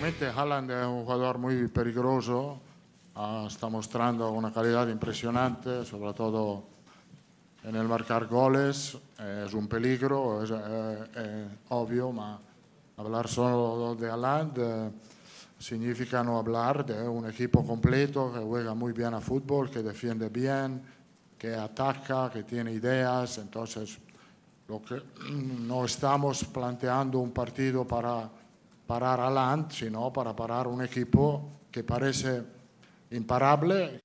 obviamente Haaland es un jugador muy peligroso, ah, está mostrando una calidad impresionante, sobre todo en el marcar goles, es un peligro, es, eh, eh, obvio, ma hablar solo de Haaland eh, significa no hablar de un equipo completo que juega muy bien a fútbol, que defiende bien, que ataca, que tiene ideas, entonces lo que no estamos planteando un partido para parar a Land, sino para parar un equipo que parece imparable.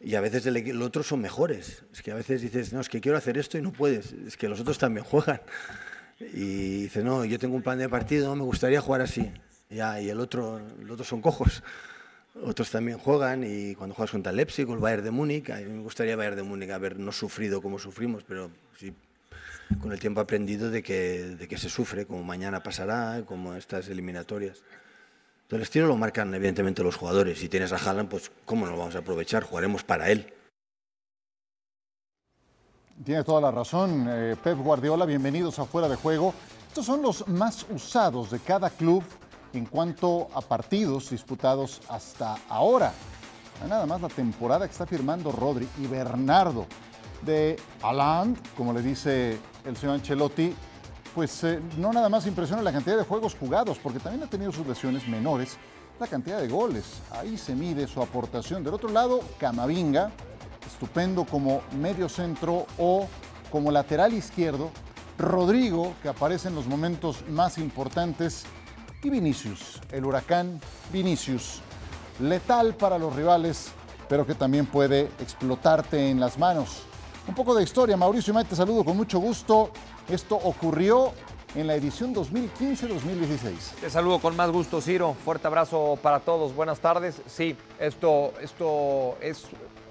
Y a veces los otros son mejores. Es que a veces dices, no, es que quiero hacer esto y no puedes. Es que los otros también juegan. Y dices, no, yo tengo un plan de partido, me gustaría jugar así. Ya, y el otro, los otros son cojos. Otros también juegan y cuando juegas contra el Leipzig o el Bayern de Múnich, a mí me gustaría Bayern de Múnich haber no sufrido como sufrimos, pero sí con el tiempo aprendido de que, de que se sufre, como mañana pasará, como estas eliminatorias. el estilo lo marcan evidentemente los jugadores. Si tienes a Haaland, pues ¿cómo no lo vamos a aprovechar? Jugaremos para él. Tiene toda la razón, eh, Pep Guardiola. Bienvenidos a Fuera de Juego. Estos son los más usados de cada club en cuanto a partidos disputados hasta ahora. Nada más la temporada que está firmando Rodri y Bernardo de Haaland, como le dice el señor Ancelotti, pues eh, no nada más impresiona la cantidad de juegos jugados, porque también ha tenido sus lesiones menores, la cantidad de goles. Ahí se mide su aportación. Del otro lado, Camavinga, estupendo como medio centro o como lateral izquierdo. Rodrigo, que aparece en los momentos más importantes. Y Vinicius, el huracán Vinicius, letal para los rivales, pero que también puede explotarte en las manos. Un poco de historia, Mauricio May, te saludo con mucho gusto. Esto ocurrió en la edición 2015-2016. Te saludo con más gusto, Ciro. Fuerte abrazo para todos. Buenas tardes. Sí, esto, esto es,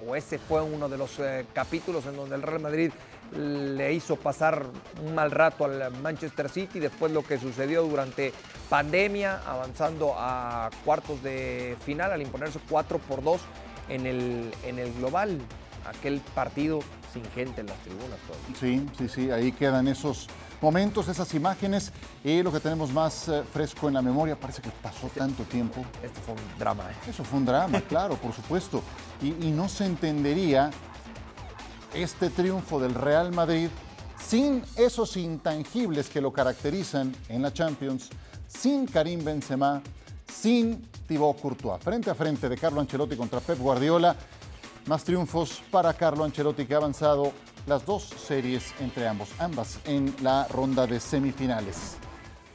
o ese fue uno de los eh, capítulos en donde el Real Madrid le hizo pasar un mal rato al Manchester City, después lo que sucedió durante pandemia, avanzando a cuartos de final al imponerse 4 por 2 en el, en el global. Aquel partido sin gente en las tribunas. Sí, sí, sí, ahí quedan esos momentos, esas imágenes y lo que tenemos más eh, fresco en la memoria, parece que pasó este tanto tiempo. Esto fue un drama. ¿eh? Eso fue un drama, claro, por supuesto. Y, y no se entendería este triunfo del Real Madrid sin esos intangibles que lo caracterizan en la Champions, sin Karim Benzema, sin Thibaut Courtois. Frente a frente de Carlo Ancelotti contra Pep Guardiola más triunfos para Carlo Ancelotti que ha avanzado las dos series entre ambos, ambas en la ronda de semifinales.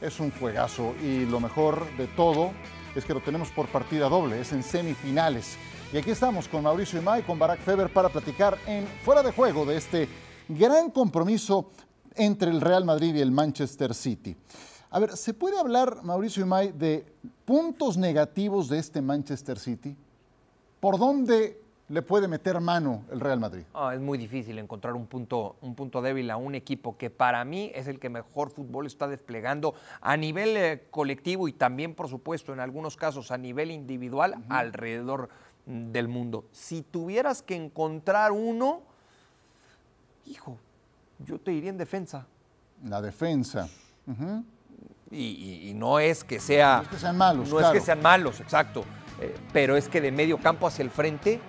Es un juegazo y lo mejor de todo es que lo tenemos por partida doble, es en semifinales. Y aquí estamos con Mauricio Imay, con Barack Feber para platicar en fuera de juego de este gran compromiso entre el Real Madrid y el Manchester City. A ver, ¿se puede hablar, Mauricio Imay, de puntos negativos de este Manchester City? ¿Por dónde le puede meter mano el Real Madrid? Ah, es muy difícil encontrar un punto, un punto débil a un equipo que para mí es el que mejor fútbol está desplegando a nivel eh, colectivo y también, por supuesto, en algunos casos a nivel individual alrededor del mundo. Si tuvieras que encontrar uno, hijo, yo te diría en defensa. La defensa. y, no es que sea... No es que sean malos. No es que sean malos, exacto. Eh, pero es que de medio campo hacia el frente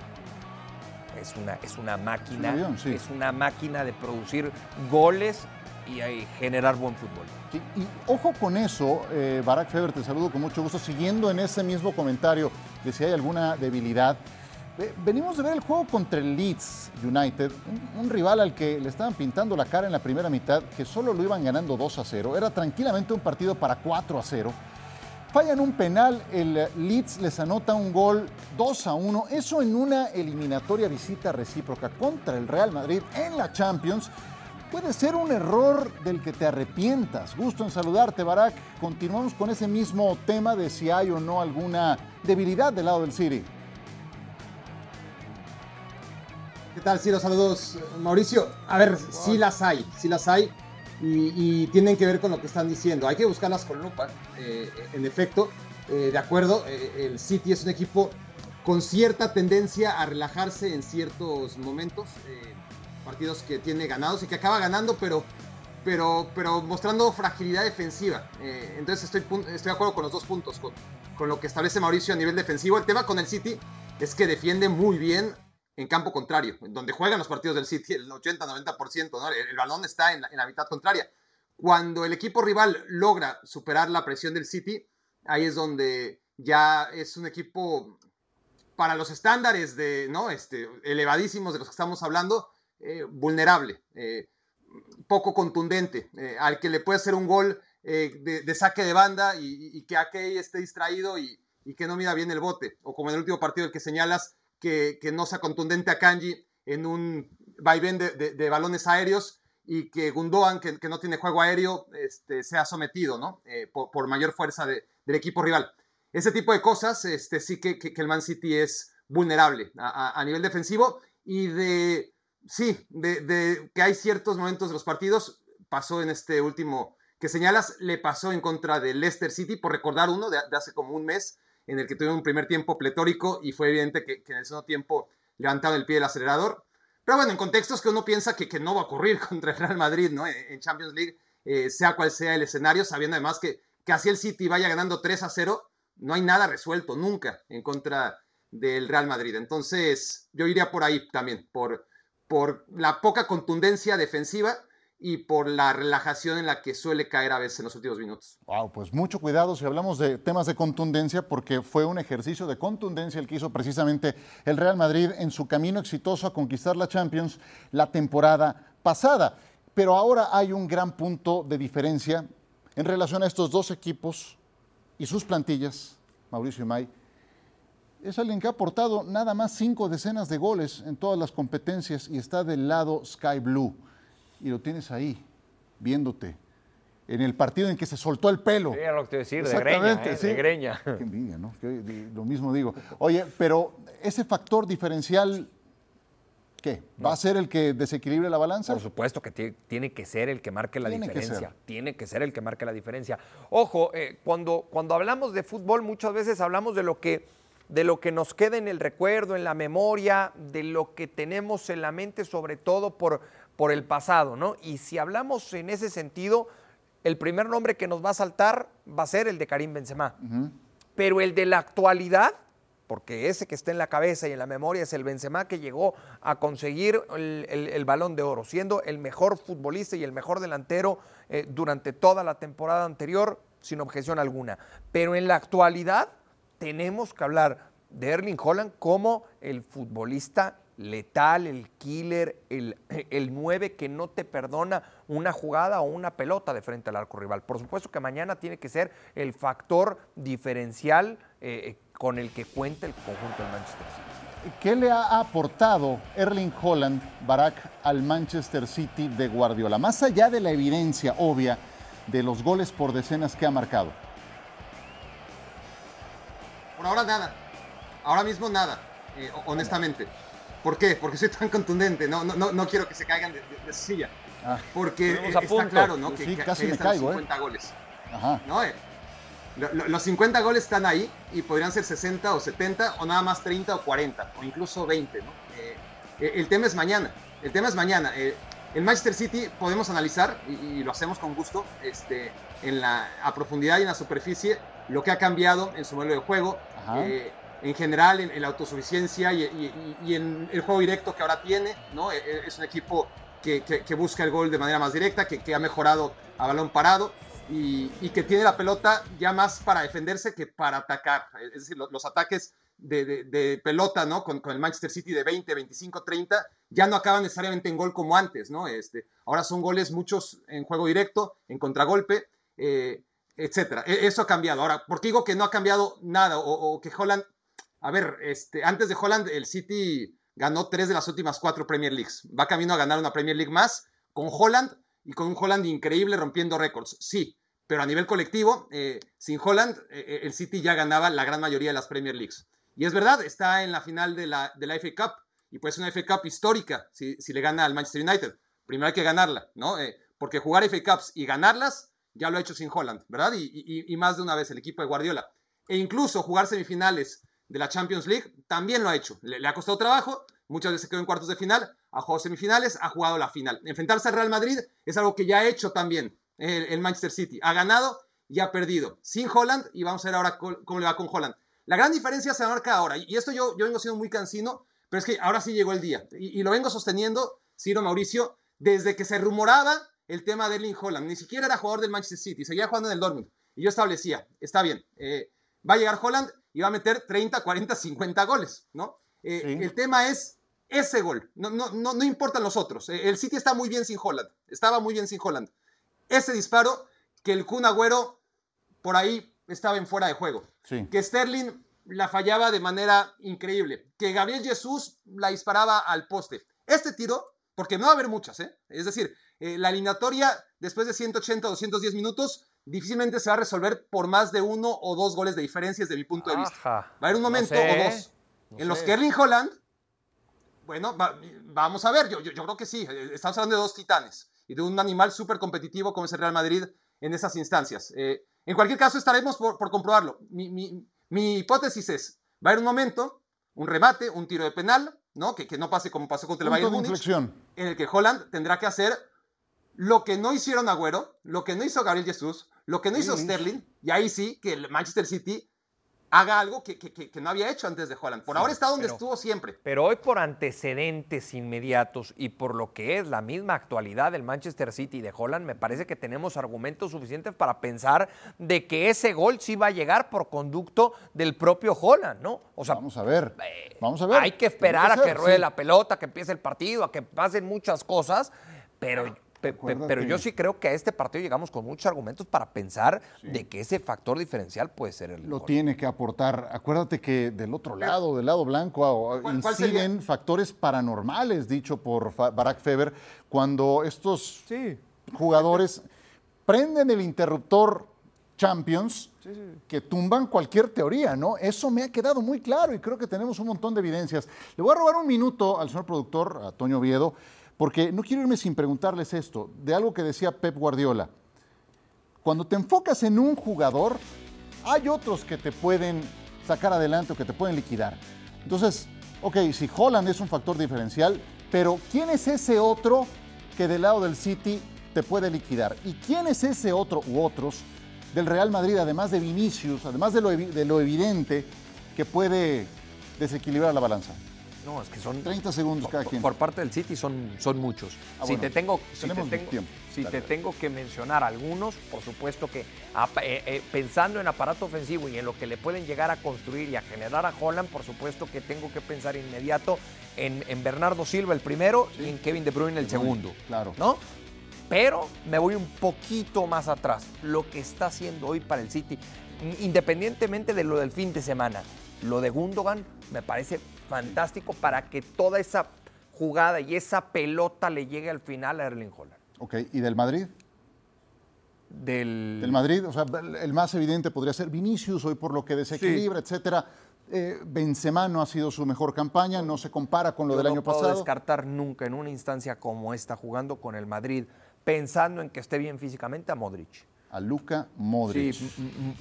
es una, es una máquina, es una máquina de producir goles y generar buen fútbol. y ojo con eso, eh, Barack Feber, te saludo con mucho gusto. Siguiendo en ese mismo comentario de si hay alguna debilidad, venimos de ver el juego contra el Leeds United, un, un, rival al que le estaban pintando la cara en la primera mitad, que solo lo iban ganando 2 a 0. Era tranquilamente un partido para 4 a 0 fallan un penal, el Leeds les anota un gol 2 a 1, eso en una eliminatoria visita recíproca contra el Real Madrid en la Champions. Puede ser un error del que te arrepientas. Gusto en saludarte, Barak. Continuamos con ese mismo tema de si hay o no alguna debilidad del lado del City. ¿Qué tal, Ciro? Saludos, Mauricio. A ver, sí las hay, sí las hay y, tienen que ver con lo que están diciendo. Hay que buscarlas con lupa, eh, en efecto. Eh, de acuerdo, eh, el City es un equipo con cierta tendencia a relajarse en ciertos momentos, partidos que tiene ganados y que acaba ganando, pero pero, pero mostrando fragilidad defensiva. Entonces estoy, estoy de acuerdo con los dos puntos, con, con lo que establece Mauricio a nivel defensivo. El tema con el City es que defiende muy bien en campo contrario, donde juegan los partidos del City, el 80-90%, ¿no? el, balón está en la, mitad contraria. Cuando el equipo rival logra superar la presión del City, ahí es donde ya es un equipo para los estándares de, ¿no? este, elevadísimos de los que estamos hablando, eh, vulnerable, eh, poco contundente, eh, al que le puede hacer un gol de, saque de banda y, que Ake esté distraído y, y que no mira bien el bote, o como en el último partido el que señalas, que, no sea contundente a Kanji en un vaivén de, de, balones aéreos y que Gundogan, que, no tiene juego aéreo, este, sea sometido ¿no? Eh, por, mayor fuerza del equipo rival. Ese tipo de cosas este, sí que, el Man City es vulnerable a, nivel defensivo y de, sí, de, que hay ciertos momentos de los partidos, pasó en este último que señalas, le pasó en contra de Leicester City, por recordar uno de hace como un mes, en el que tuvieron un primer tiempo pletórico y fue evidente que, en el segundo tiempo levantaron el pie del acelerador. Pero bueno, en contextos que uno piensa que, que no va a ocurrir contra el Real Madrid, ¿no? En Champions League, eh, sea cual sea el escenario, sabiendo además que, que así el City vaya ganando 3 a 0, no hay nada resuelto nunca en contra del Real Madrid. Entonces, yo iría por ahí también, por, por la poca contundencia defensiva y por la relajación en la que suele caer a veces en los últimos minutos. Wow, pues mucho cuidado si hablamos de temas de contundencia, porque fue un ejercicio de contundencia el que hizo precisamente el Real Madrid en su camino exitoso a conquistar la Champions la temporada pasada. Pero ahora hay un gran punto de diferencia en relación a estos dos equipos y sus plantillas, Mauricio y May. Es alguien que ha aportado nada más cinco decenas de goles en todas las competencias y está del lado Sky Blue y lo tienes ahí, viéndote. En el partido en que se soltó el pelo. Sí, lo que te decir, de greña, ¿eh? de greña. Qué envidia, ¿no? lo mismo digo. Oye, pero ese factor diferencial, ¿qué? ¿Va a ser el que desequilibre la balanza? Por supuesto que tiene que ser el que marque la diferencia. tiene que ser el que marque la diferencia. Ojo, eh, cuando, cuando hablamos de fútbol, muchas veces hablamos de lo que de lo que nos queda en el recuerdo, en la memoria, de lo que tenemos en la mente, sobre todo por, por el pasado, ¿no? Y si hablamos en ese sentido, el primer nombre que nos va a saltar va a ser el de Karim Benzema. Pero el de la actualidad, porque ese que está en la cabeza y en la memoria es el Benzema que llegó a conseguir el, balón de oro, siendo el mejor futbolista y el mejor delantero eh, durante toda la temporada anterior, sin objeción alguna. Pero en la actualidad tenemos que hablar de Erling Holland como el futbolista letal, el killer, el, el 9 que no te perdona una jugada o una pelota de frente al arco rival. Por supuesto que mañana tiene que ser el factor diferencial eh, con el que cuenta el conjunto del Manchester City. ¿Qué le ha aportado Erling Holland, Barak, al Manchester City de Guardiola? Más allá de la evidencia obvia de los goles por decenas que ha marcado. Por ahora nada. Ahora mismo nada, eh, honestamente. ¿Por qué? Porque soy tan contundente. No, no, no quiero que se caigan de, de, silla. Ah, porque está claro, ¿no? que, casi me caigo, 50 ¿eh? goles. Ajá. ¿no? Eh, los 50 goles están ahí y podrían ser 60 o 70 o nada más 30 o 40 o incluso 20, ¿no? Eh, el tema es mañana. El tema es mañana. en Manchester City podemos analizar, y, lo hacemos con gusto, este, en la, a profundidad y en la superficie, lo que ha cambiado en su modelo de juego. Ajá en general en, la autosuficiencia y, en el juego directo que ahora tiene, ¿no? E, e, es un equipo que, busca el gol de manera más directa, que, ha mejorado a balón parado y, que tiene la pelota ya más para defenderse que para atacar. Es decir, los, ataques de, pelota, ¿no? Con, el Manchester City de 20, 25, 30, ya no acaban necesariamente en gol como antes, ¿no? Este, ahora son goles muchos en juego directo, en contragolpe, eh, etcétera. E, eso ha cambiado. Ahora, ¿por qué digo que no ha cambiado nada o que Holland a ver, este, antes de Holland, el City ganó tres de las últimas cuatro Premier Leagues. Va camino a ganar una Premier League más con Holland y con un Holland increíble rompiendo récords. Sí, pero a nivel colectivo, eh, sin Holland, eh, eh, el City ya ganaba la gran mayoría de las Premier Leagues. Y es verdad, está en la final de la, de la FA Cup y pues una FA Cup histórica si, si, le gana al Manchester United. Primero hay que ganarla, ¿no? porque jugar FA Cups y ganarlas ya lo ha hecho sin Holland, ¿verdad? Y, y más de una vez el equipo de Guardiola. E incluso jugar semifinales de la Champions League, también lo ha hecho. Le, ha costado trabajo, muchas veces quedó en cuartos de final, ha jugado semifinales, ha jugado la final. Enfrentarse al Real Madrid es algo que ya ha hecho también el, Manchester City. Ha ganado y ha perdido sin Holland y vamos a ver ahora cómo le va con Holland. La gran diferencia se marca ahora, y esto yo, yo vengo siendo muy cansino, pero es que ahora sí llegó el día, y, lo vengo sosteniendo, Ciro Mauricio, desde que se rumoraba el tema de Erling Holland. Ni siquiera era jugador del Manchester City, seguía jugando en el Dortmund. Y yo establecía, está bien, eh, va a llegar Holland va a meter 30, 40, 50 goles, ¿no? Eh, el tema es ese gol, no, no, no, no importan los otros. Eh, el City está muy bien sin Holland, estaba muy bien sin Holland. Ese disparo que el Kun Agüero por ahí estaba en fuera de juego. Que Sterling la fallaba de manera increíble. Que Gabriel Jesús la disparaba al poste. Este tiro, porque no va a haber muchas, ¿eh? Es decir, eh, la eliminatoria después de 180 o 210 minutos difícilmente se va a resolver por más de uno o dos goles de diferencia desde mi punto de vista. Va a haber un momento o dos en los que Erling Holland, bueno, vamos a ver, yo, yo, creo que sí, eh, estamos hablando de dos titanes y de un animal súper competitivo como es el Real Madrid en esas instancias. Eh, en cualquier caso, estaremos por, comprobarlo. Mi, hipótesis es, va a haber un momento, un remate, un tiro de penal, ¿no? Que, que no pase como pasó contra el Bayern Múnich, en el que Holland tendrá que hacer lo que no hicieron Agüero, lo que no hizo Gabriel Jesús, lo que no hizo Sterling, y ahí sí que el Manchester City haga algo que, no había hecho antes de Holland. Por ahora está donde estuvo siempre. Pero hoy por antecedentes inmediatos y por lo que es la misma actualidad del Manchester City y de Holland, me parece que tenemos argumentos suficientes para pensar de que ese gol sí va a llegar por conducto del propio Holland, ¿no? O sea, vamos a ver. Eh, vamos a ver. Hay que esperar a que ruede la pelota, que empiece el partido, a que pasen muchas cosas, pero pero yo sí creo que a este partido llegamos con muchos argumentos para pensar de que ese factor diferencial puede ser el. Lo tiene que aportar. Acuérdate que del otro lado, del lado blanco, inciden factores paranormales, dicho por Barack Feber, cuando estos jugadores prenden el interruptor Champions. que tumban cualquier teoría, ¿no? Eso me ha quedado muy claro y creo que tenemos un montón de evidencias. Le voy a robar un minuto al señor productor, a Toño Viedo, porque no quiero irme sin preguntarles esto, de algo que decía Pep Guardiola. Cuando te enfocas en un jugador, hay otros que te pueden sacar adelante o que te pueden liquidar. Entonces, ok, si Holland es un factor diferencial, pero ¿quién es ese otro que del lado del City te puede liquidar? ¿Y quién es ese otro u otros del Real Madrid, además de Vinicius, además de lo, de lo evidente, que puede desequilibrar la balanza? No, es que son 30 segundos cada quien. Por parte del City son, son muchos. Ah, si te tengo, si, te tengo, que mencionar algunos, por supuesto que eh, eh, pensando en aparato ofensivo y en lo que le pueden llegar a construir y a generar a Holland, por supuesto que tengo que pensar inmediato en, Bernardo Silva el primero y en Kevin De Bruyne el segundo. Claro. ¿No? Pero me voy un poquito más atrás. Lo que está haciendo hoy para el City, independientemente de lo del fin de semana, lo de Gundogan me parece fantástico para que toda esa jugada y esa pelota le llegue al final a Erling Holland. Ok, ¿y del Madrid? Del... del Madrid, o sea, el más evidente podría ser Vinicius, hoy por lo que desequilibra, etcétera. Eh, Benzema no ha sido su mejor campaña, no se compara con lo del año pasado. No puedo descartar nunca en una instancia como esta, jugando con el Madrid, pensando en que esté bien físicamente a Modric a Luka Modric. Sí,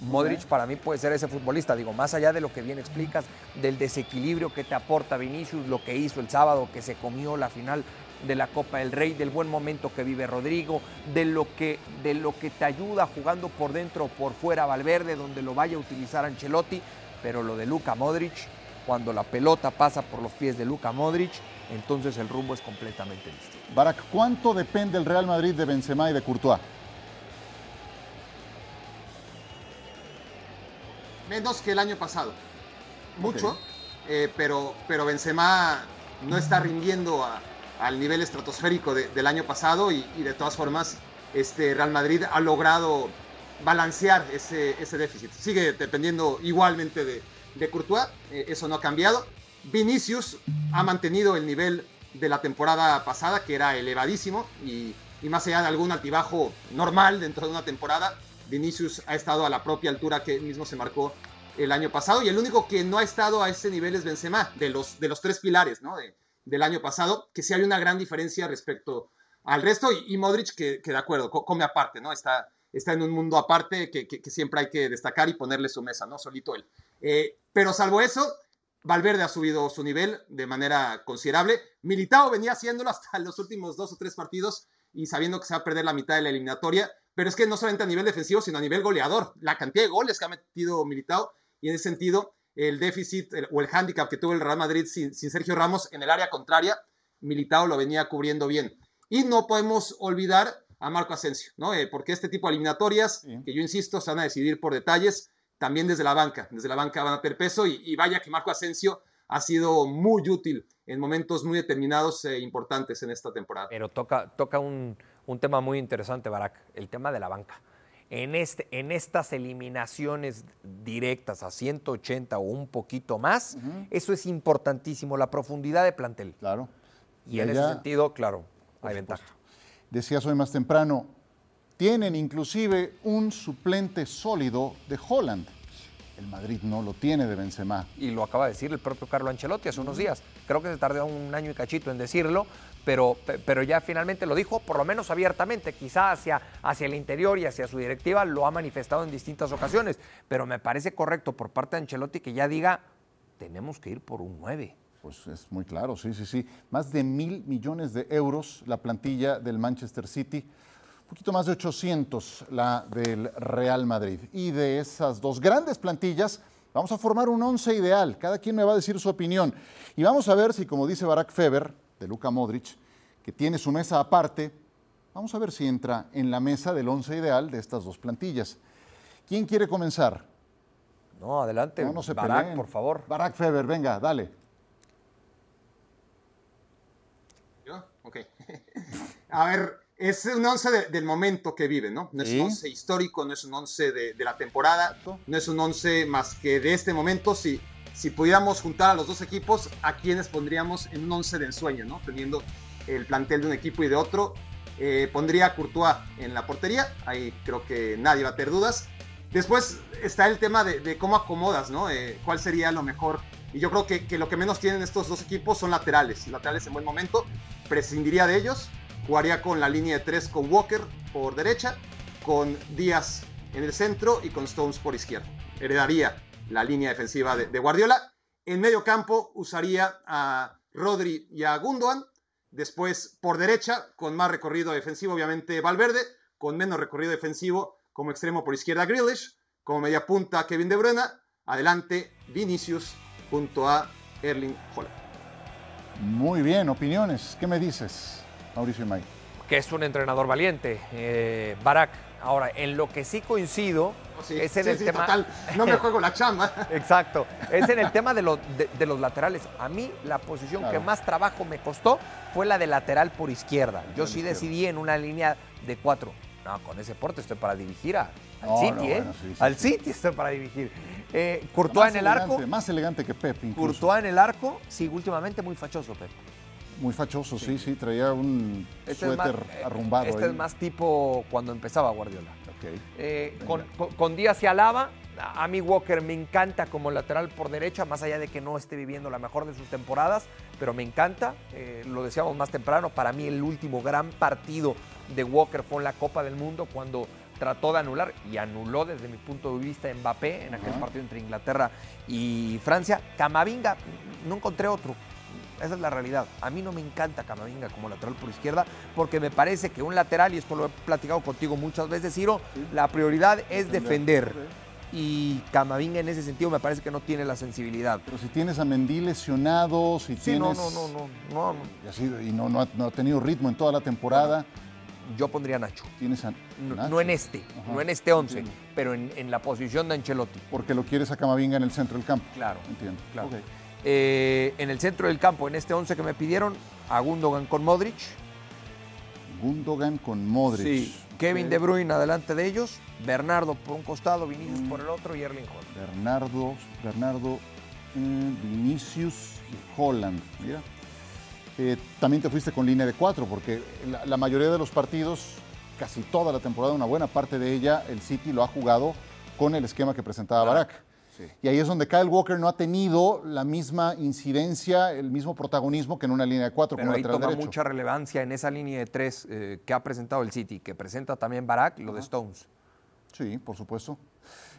Modric para mí puede ser ese futbolista, digo, más allá de lo que bien explicas, del desequilibrio que te aporta Vinicius, lo que hizo el sábado, que se comió la final de la Copa del Rey, del buen momento que vive Rodrigo, de lo que, de lo que te ayuda jugando por dentro o por fuera Valverde, donde lo vaya a utilizar Ancelotti, pero lo de Luka Modric, cuando la pelota pasa por los pies de Luka Modric, entonces el rumbo es completamente distinto. Barak, ¿cuánto depende el Real Madrid de Benzema y de Courtois? Menos que el año pasado. Mucho, eh, pero, pero Benzema no está rindiendo al nivel estratosférico del año pasado y, de todas formas este Real Madrid ha logrado balancear ese, ese déficit. Sigue dependiendo igualmente de, de Courtois, eh, eso no ha cambiado. Vinicius ha mantenido el nivel de la temporada pasada, que era elevadísimo, y, y más allá de algún altibajo normal dentro de una temporada, Vinicius ha estado a la propia altura que mismo se marcó el año pasado y el único que no ha estado a ese nivel es Benzema, de los, de los tres pilares ¿no? del año pasado, que sí hay una gran diferencia respecto al resto y, Modric que, de acuerdo, come aparte, ¿no? Está, está en un mundo aparte que, siempre hay que destacar y ponerle su mesa, ¿no? Solito él. Eh, pero salvo eso, Valverde ha subido su nivel de manera considerable. Militao venía haciéndolo hasta los últimos dos o tres partidos y sabiendo que se va a perder la mitad de la eliminatoria. Pero es que no solamente a nivel defensivo, sino a nivel goleador. La cantidad de goles que ha metido Militao y en ese sentido el déficit o el hándicap que tuvo el Real Madrid sin, Sergio Ramos en el área contraria, Militao lo venía cubriendo bien. Y no podemos olvidar a Marco Asensio, ¿no? Eh, porque este tipo de eliminatorias, que yo insisto, se van a decidir por detalles, también desde la banca. Desde la banca van a tener peso y, vaya que Marco Asensio ha sido muy útil en momentos muy determinados e importantes en esta temporada. Pero toca, toca un, un tema muy interesante, Barak, el tema de la banca en, este, en estas eliminaciones directas a 180 o un poquito más, eso es importantísimo, la profundidad de plantel. Claro. Y, en ese sentido, claro, hay ventaja. Decías hoy más temprano, tienen inclusive un suplente sólido de Holland. El Madrid no lo tiene de Benzema. Y lo acaba de decir el propio Carlo Ancelotti hace unos días. Creo que se tardó un año y cachito en decirlo, pero, pero ya finalmente lo dijo, por lo menos abiertamente, quizá hacia, hacia el interior y hacia su directiva lo ha manifestado en distintas ocasiones, pero me parece correcto por parte de Ancelotti que ya diga, tenemos que ir por un 9. Pues es muy claro, sí, sí, sí. Más de mil millones de euros la plantilla del Manchester City un poquito más de 800 la del Real Madrid. Y de esas dos grandes plantillas, vamos a formar un once ideal. Cada quien me va a decir su opinión. Y vamos a ver si, como dice Barack Feber, de Luka Modric, que tiene su mesa aparte, vamos a ver si entra en la mesa del once ideal de estas dos plantillas. ¿Quién quiere comenzar? No, adelante. No, no se Barack, por favor. Barack Feber, venga, dale. ¿Yo? Ok. a ver, es un once del momento que vive, ¿no? No es un once histórico, no es un once de, la temporada, no es un once más que de este momento. Si, si pudiéramos juntar a los dos equipos, ¿a quiénes pondríamos en un once de ensueño, ¿no? Teniendo el plantel de un equipo y de otro. Eh, pondría a Courtois en la portería, ahí creo que nadie va a tener dudas. Después está el tema de, cómo acomodas, ¿no? Eh, ¿Cuál sería lo mejor? Y yo creo que, que lo que menos tienen estos dos equipos son laterales, laterales en buen momento. Prescindiría de ellos Jugaría con la línea de tres con Walker por derecha, con Díaz en el centro y con Stones por izquierda. Heredaría la línea defensiva de, Guardiola. En medio campo usaría a Rodri y a Gundogan. Después por derecha, con más recorrido defensivo, obviamente Valverde. Con menos recorrido defensivo, como extremo por izquierda Grealish. Como media punta Kevin De Bruyne. Adelante Vinicius junto a Erling Haaland. Muy bien, opiniones. ¿Qué me dices? Mauricio May. Que es un entrenador valiente, eh, Barak. Ahora, en lo que sí coincido oh, es en el tema. No me juego la chamba. Exacto. Es en el tema de, de, los laterales. A mí, la posición que más trabajo me costó fue la de lateral por izquierda. Yo sí decidí en una línea de cuatro. No, con ese porte estoy para dirigir al City, ¿eh? al City estoy para dirigir. Eh, Courtois en el arco. Más elegante que Pep, incluso. Courtois en el arco, sí, últimamente muy fachoso, Pep. Muy fachoso, sí, sí, traía un este suéter eh, arrumbado. Este es más tipo cuando empezaba Guardiola. Eh, con, Díaz y Alaba, a mí Walker me encanta como lateral por derecha, más allá de que no esté viviendo la mejor de sus temporadas, pero me encanta, eh, lo decíamos más temprano, para mí el último gran partido de Walker fue en la Copa del Mundo cuando trató de anular y anuló desde mi punto de vista Mbappé en aquel partido entre Inglaterra y Francia. Camavinga, no encontré otro. Esa es la realidad. A mí no me encanta Camavinga como lateral por izquierda porque me parece que un lateral, y esto lo he platicado contigo muchas veces, Ciro, la prioridad es defender. Y Camavinga en ese sentido me parece que no tiene la sensibilidad. Pero si tienes a Mendy lesionado, si sí, tienes... no, no, no, no, no. Y, así, y no, no, ha, tenido ritmo en toda la temporada. Yo pondría a Nacho. ¿Tienes a No, en este, no en este 11, pero en, la posición de Ancelotti. Porque lo quieres a Camavinga en el centro del campo. Claro. Entiendo. Claro. Eh, en el centro del campo, en este 11 que me pidieron, a Gundogan con Modric. Gundogan con Modric. Sí. Kevin De Bruyne adelante de ellos, Bernardo por un costado, Vinicius por el otro y Erling Holland. Bernardo, Bernardo, eh, Vinicius y Holland. Mira. Eh, también te fuiste con línea de cuatro, porque la, mayoría de los partidos, casi toda la temporada, una buena parte de ella, el City lo ha jugado con el esquema que presentaba Barak. Y ahí es donde Kyle Walker no ha tenido la misma incidencia, el mismo protagonismo que en una línea de cuatro. Pero ahí toma mucha relevancia en esa línea de tres eh, que ha presentado el City, que presenta también Barack, lo de Stones. Sí, por supuesto.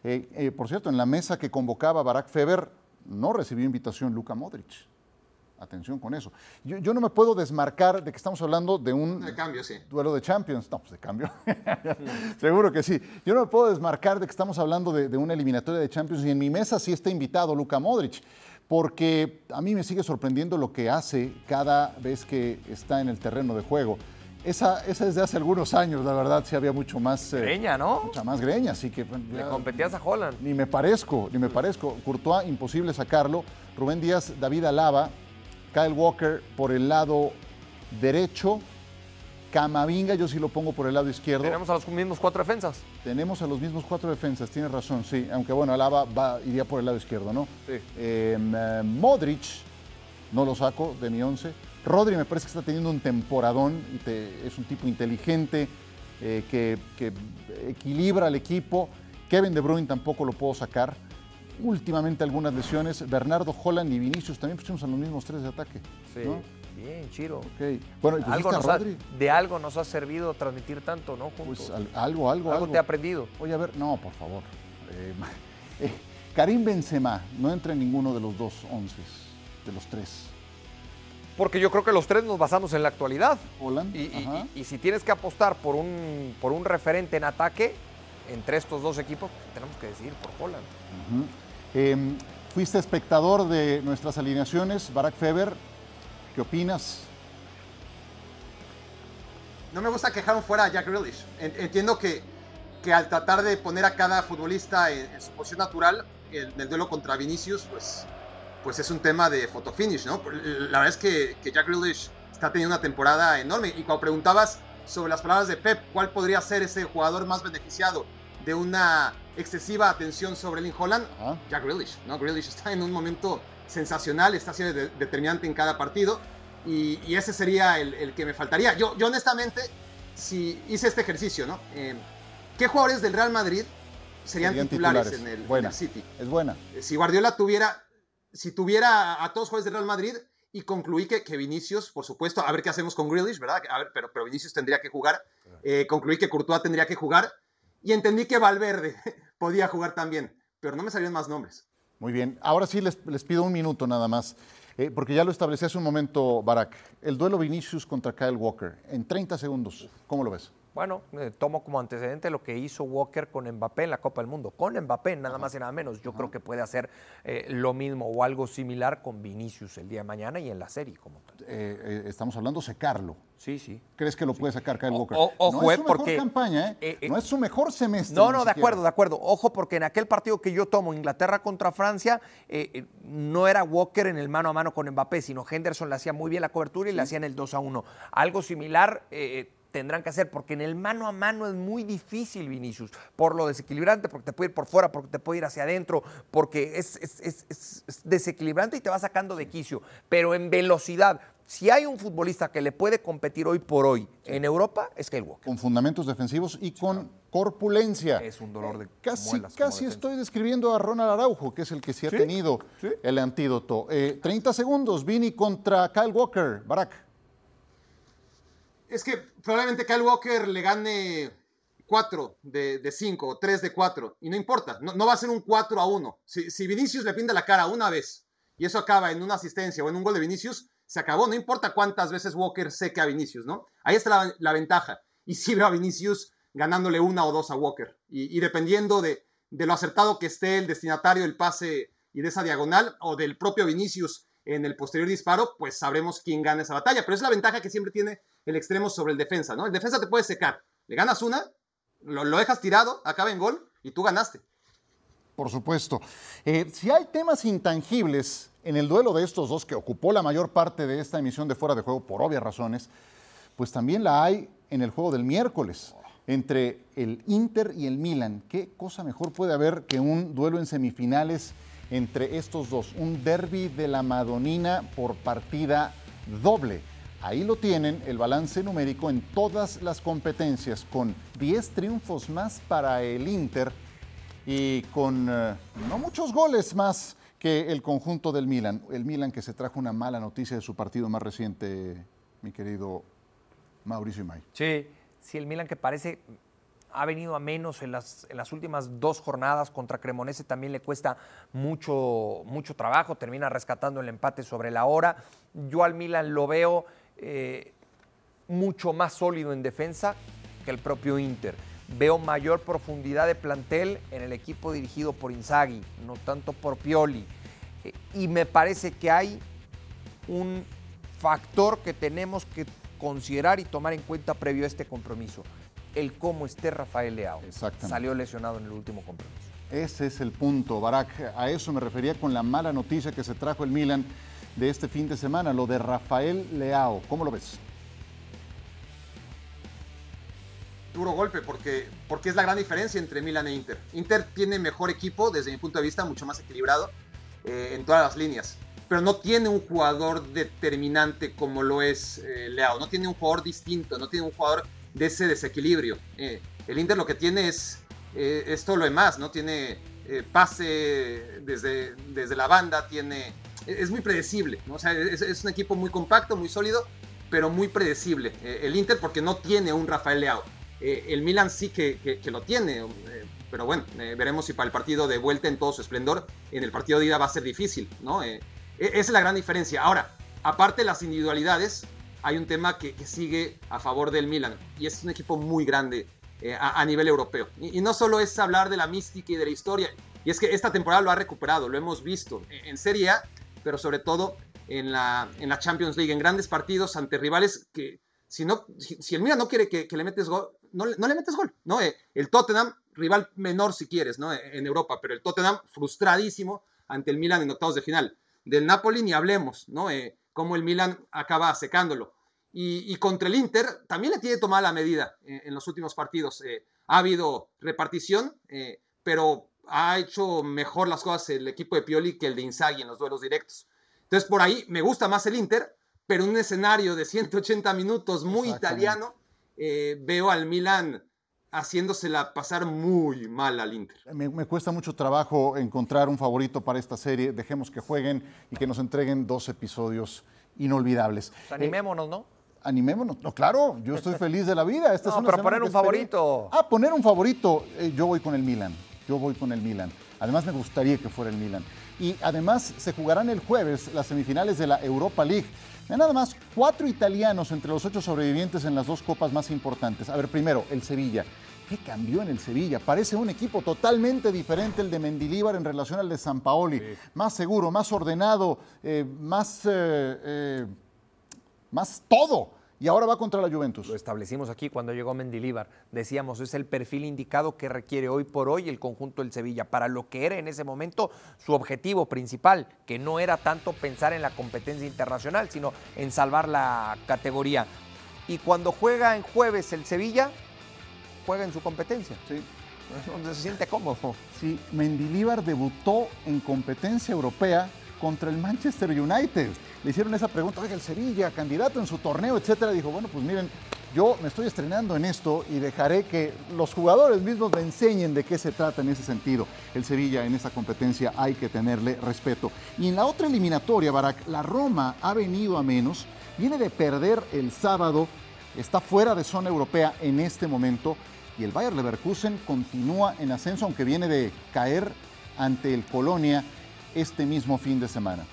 Eh, eh, por cierto, en la mesa que convocaba Barack Feber, no recibió invitación Luka Modric. Atención con eso. Yo, yo no me puedo desmarcar de que estamos hablando de un De cambio, sí. duelo de Champions. No, pues de cambio. Seguro que sí. Yo no me puedo desmarcar de que estamos hablando de, de una eliminatoria de Champions y en mi mesa sí está invitado Luka Modric, porque a mí me sigue sorprendiendo lo que hace cada vez que está en el terreno de juego. Esa, esa es de hace algunos años, la verdad, sí había mucho más... eh, Greña, ¿no? Mucha más greña, así que... bueno, Le ya- competías a Holland. ni me parezco, ni me parezco. Courtois, imposible sacarlo. Rubén Díaz, David Alaba, Kyle Walker por el lado derecho. Camavinga, yo sí lo pongo por el lado izquierdo. Tenemos a los mismos cuatro defensas. Tenemos a los mismos cuatro defensas, tienes razón, sí. Aunque bueno, Alaba va, iría por el lado izquierdo, ¿no? Sí. Eh, eh, Modric, no lo saco de mi once. Rodri me parece que está teniendo un temporadón y te- es un tipo inteligente eh, que, que equilibra al equipo. Kevin De Bruyne tampoco lo puedo sacar. Últimamente algunas lesiones. Bernardo Holland y Vinicius también pusimos a los mismos tres de ataque. Sí. ¿no? Bien, Chiro. Ok. Bueno, y pusiste Algo a ha- de algo nos ha servido transmitir tanto, ¿no? Juntos. Pues al- algo, algo, algo algo. te ha aprendido. Oye, a ver, no, por favor. Eh, eh, Karim Benzema no entra en ninguno de los dos once, de los tres. Porque yo creo que los tres nos basamos en la actualidad. Holland, Y, y- ajá. y- y si tienes que apostar por un, por un referente en ataque entre estos dos equipos, tenemos que decidir por Holland. Ujú. Eh, fuiste espectador de nuestras alineaciones, Barack Feber. ¿Qué opinas? No me gusta que dejaron fuera a Jack Grealish. En- Entiendo que, que al tratar de poner a cada futbolista en, en su posición natural, en el duelo contra Vinicius, pues, pues es un tema de fotofinish, ¿no? La verdad es que, que Jack Grealish está teniendo una temporada enorme. Y cuando preguntabas sobre las palabras de Pep, ¿cuál podría ser ese jugador más beneficiado de una excesiva atención sobre Lynn Holland? Ajá. Jack Grealish, ¿no? Grealish está en un momento sensacional, está siendo de- determinante en cada partido y, y ese sería el, el que me faltaría. Yo, yo honestamente, si hice este ejercicio, ¿no? Eh, ¿Qué jugadores del Real Madrid serían, Serían titulares, titulares. En, el, en Buena. el City? Es buena. Eh, Si Guardiola tuviera, si tuviera a todos los jugadores del Real Madrid y concluí que, que Vinicius, por supuesto, a ver qué hacemos con Grealish, ¿verdad? A ver, pero, pero Vinicius tendría que jugar. Eh, concluí que Courtois tendría que jugar y entendí que Valverde podía jugar también, pero no me salieron más nombres. Muy bien. Ahora sí les, les pido un minuto nada más, eh, porque ya lo establecí hace un momento, Barack. El duelo Vinicius contra Kyle Walker, en 30 segundos. ¿Cómo lo ves? Bueno, eh, tomo como antecedente lo que hizo Walker con Mbappé en la Copa del Mundo. Con Mbappé, nada más y nada menos. Yo creo que puede hacer eh, lo mismo o algo similar con Vinicius el día de mañana y en la serie como tal. Eh, estamos hablando secarlo. Sí, sí. ¿Crees que lo puede sacar Kyle Walker? o- ojo, no es su mejor porque- campaña, ¿eh? no es su mejor semestre. No, no, de siquiera. acuerdo, de acuerdo. Ojo, porque en aquel partido que yo tomo, Inglaterra contra Francia, no era Walker en el mano a mano con Mbappé, sino Henderson le hacía muy bien la cobertura y le hacían el 2 a 1. Algo similar eh, tendrán que hacer, porque en el mano a mano es muy difícil, Vinicius, por lo desequilibrante, porque te puede ir por fuera, porque te puede ir hacia adentro, porque es, es- es- es- es desequilibrante y te va sacando de quicio. Pero en velocidad, si hay un futbolista que le puede competir hoy por hoy en Europa, es Kyle Walker. Con fundamentos defensivos y con corpulencia. Es un dolor de Eh, Casi, muelas como casi defensa. estoy describiendo a Ronald Araujo, que es el que sí ha Sí, tenido sí. el antídoto. Eh, 30 segundos, Vini contra Kyle Walker. Barack. Es que probablemente Kyle Walker le gane 4 de 5 o 3 de 4. Y no importa, no, va a ser un 4 a 1. Si, Vinicius le pinta la cara una vez y eso acaba en una asistencia o en un gol de Vinicius, se acabó. No importa cuántas veces Walker seque a Vinicius, ¿no? Ahí está la, ventaja. Y sí veo a Vinicius ganándole una o dos a Walker. Y, y dependiendo de, de lo acertado que esté el destinatario del pase y de esa diagonal o del propio Vinicius en el posterior disparo, pues sabremos quién gana esa batalla. Pero es la ventaja que siempre tiene el extremo sobre el defensa, ¿no? El defensa te puede secar. Le ganas una, lo, lo dejas tirado, acaba en gol y tú ganaste. Por supuesto. Eh, si hay temas intangibles en el duelo de estos dos que ocupó la mayor parte de esta emisión de Fuera de Juego por obvias razones, pues también la hay en el juego del miércoles entre el Inter y el Milan. ¿Qué cosa mejor puede haber que un duelo en semifinales entre estos dos? Un derby de la Madonina por partida doble. Ahí lo tienen, el balance numérico en todas las competencias, con 10 triunfos más para el Inter y con eh, no muchos goles más que el conjunto del Milan. El Milan que se trajo una mala noticia de su partido más reciente, mi querido Mauricio Imay. Sí, sí, el Milan que parece ha venido a menos en las, en las últimas dos jornadas. Contra Cremonese también le cuesta mucho, mucho trabajo, termina rescatando el empate sobre la hora. Yo al Milan lo veo eh, mucho más sólido en defensa que el propio Inter. Veo mayor profundidad de plantel en el equipo dirigido por Inzaghi, no tanto por Pioli. Eh, y me parece que hay un factor que tenemos que considerar y tomar en cuenta previo a este compromiso el cómo esté Rafael Leao. Salió lesionado en el último compromiso. Ese es el punto, Barak. A eso me refería con la mala noticia que se trajo el Milan de este fin de semana, lo de Rafael Leao. ¿Cómo lo ves? Duro golpe porque, porque es la gran diferencia entre Milan e Inter. Inter tiene mejor equipo desde mi punto de vista, mucho más equilibrado eh, en todas las líneas, pero no tiene un jugador determinante como lo es eh, Leao, no tiene un jugador distinto, no tiene un jugador de ese desequilibrio. Eh, el Inter lo que tiene es, eh, todo lo demás, ¿no? Tiene eh, pase desde, desde la banda, tiene, es muy predecible, ¿no? O sea, es, un equipo muy compacto, muy sólido, pero muy predecible. el Inter porque no tiene un Rafael Leao. el Milan sí que, lo tiene, pero bueno, veremos si para el partido de vuelta en todo su esplendor, en el partido de ida va a ser difícil, ¿no? esa es la gran diferencia. Ahora, aparte las individualidades, hay un tema que, sigue a favor del Milan y es un equipo muy grande eh, a, nivel europeo. Y, no solo es hablar de la mística y de la historia, y es que esta temporada lo ha recuperado, lo hemos visto en, Serie A, pero sobre todo en la, en la Champions League, en grandes partidos ante rivales que si, no, si, el Milan no quiere que, le metes gol, no, no, le metes gol, ¿no? Eh, el Tottenham, rival menor si quieres, ¿no? En Europa, pero el Tottenham frustradísimo ante el Milan en octavos de final. Del Napoli ni hablemos, ¿no? Eh, cómo el Milan acaba secándolo. Y, contra el Inter también le tiene tomada la medida en, los últimos partidos. Eh, ha habido repartición, eh, pero ha hecho mejor las cosas el equipo de Pioli que el de Inzaghi en los duelos directos. Entonces por ahí me gusta más el Inter, pero en un escenario de 180 minutos muy italiano, eh, veo al Milan haciéndosela pasar muy mal al Inter. Me, me, cuesta mucho trabajo encontrar un favorito para esta serie. Dejemos que jueguen y que nos entreguen dos episodios inolvidables. Pues animémonos, ¿no? Animémonos. No, claro, yo estoy feliz de la vida. Esta no, pero poner un favorito. Ah, poner un favorito. Eh, yo voy con el Milan. Yo voy con el Milan. Además, me gustaría que fuera el Milan. Y además, se jugarán el jueves las semifinales de la Europa League. Nada más, cuatro italianos entre los ocho sobrevivientes en las dos copas más importantes. A ver, primero, el Sevilla. ¿Qué cambió en el Sevilla? Parece un equipo totalmente diferente el de Mendilíbar en relación al de San Paoli. Más seguro, más ordenado, eh, más, eh, más todo y ahora va contra la Juventus. Lo establecimos aquí cuando llegó Mendilíbar. Decíamos, es el perfil indicado que requiere hoy por hoy el conjunto del Sevilla para lo que era en ese momento su objetivo principal, que no era tanto pensar en la competencia internacional, sino en salvar la categoría. Y cuando juega en jueves el Sevilla, juega en su competencia. Sí. Donde se siente cómodo. Sí, Mendilíbar debutó en competencia europea contra el Manchester United. Le hicieron esa pregunta, oiga, el Sevilla, candidato en su torneo, etcétera. Dijo, bueno, pues miren, yo me estoy estrenando en esto y dejaré que los jugadores mismos me enseñen de qué se trata en ese sentido. El Sevilla en esa competencia hay que tenerle respeto. Y en la otra eliminatoria, Barak, la Roma ha venido a menos, viene de perder el sábado, está fuera de zona europea en este momento y el Bayer Leverkusen continúa en ascenso, aunque viene de caer ante el Colonia este mismo fin de semana.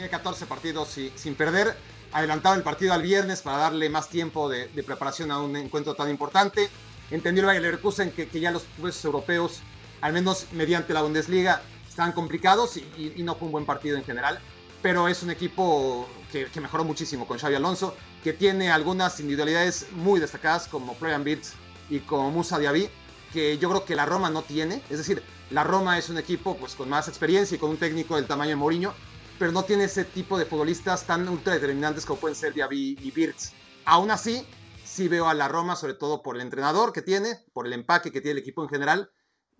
Tiene 14 partidos sin perder. Adelantado el partido al viernes para darle más tiempo de, preparación a un encuentro tan importante. Entendió el Bayer Leverkusen que, que ya los clubes europeos, al menos mediante la Bundesliga, están complicados y, no fue un buen partido en general. Pero es un equipo que, mejoró muchísimo con Xavi Alonso, que tiene algunas individualidades muy destacadas como Florian Wirtz y como Musa Diaby, que yo creo que la Roma no tiene. Es decir, la Roma es un equipo pues, con más experiencia y con un técnico del tamaño de Mourinho, pero no tiene ese tipo de futbolistas tan ultra determinantes como pueden ser Diaby y Birz. Aún así, sí veo a la Roma, sobre todo por el entrenador que tiene, por el empaque que tiene el equipo en general,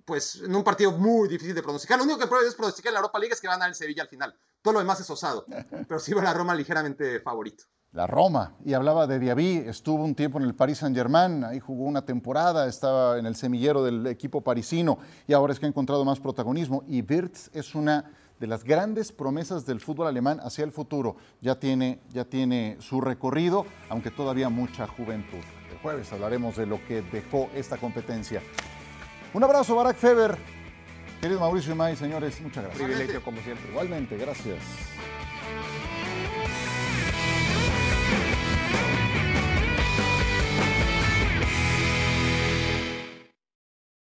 pues en un partido muy difícil de pronosticar. Lo único que puedo es pronosticar en la Europa League es que van a el Sevilla al final. Todo lo demás es osado, pero sí veo a la Roma ligeramente favorito la Roma, y hablaba de Diaby, estuvo un tiempo en el Paris Saint-Germain, ahí jugó una temporada, estaba en el semillero del equipo parisino y ahora es que ha encontrado más protagonismo. Y Wirtz es una de las grandes promesas del fútbol alemán hacia el futuro. Ya tiene, ya tiene su recorrido, aunque todavía mucha juventud. El jueves hablaremos de lo que dejó esta competencia. Un abrazo, Barack Feber. Querido Mauricio y May, señores, muchas gracias. Privilegio como siempre. Igualmente, gracias.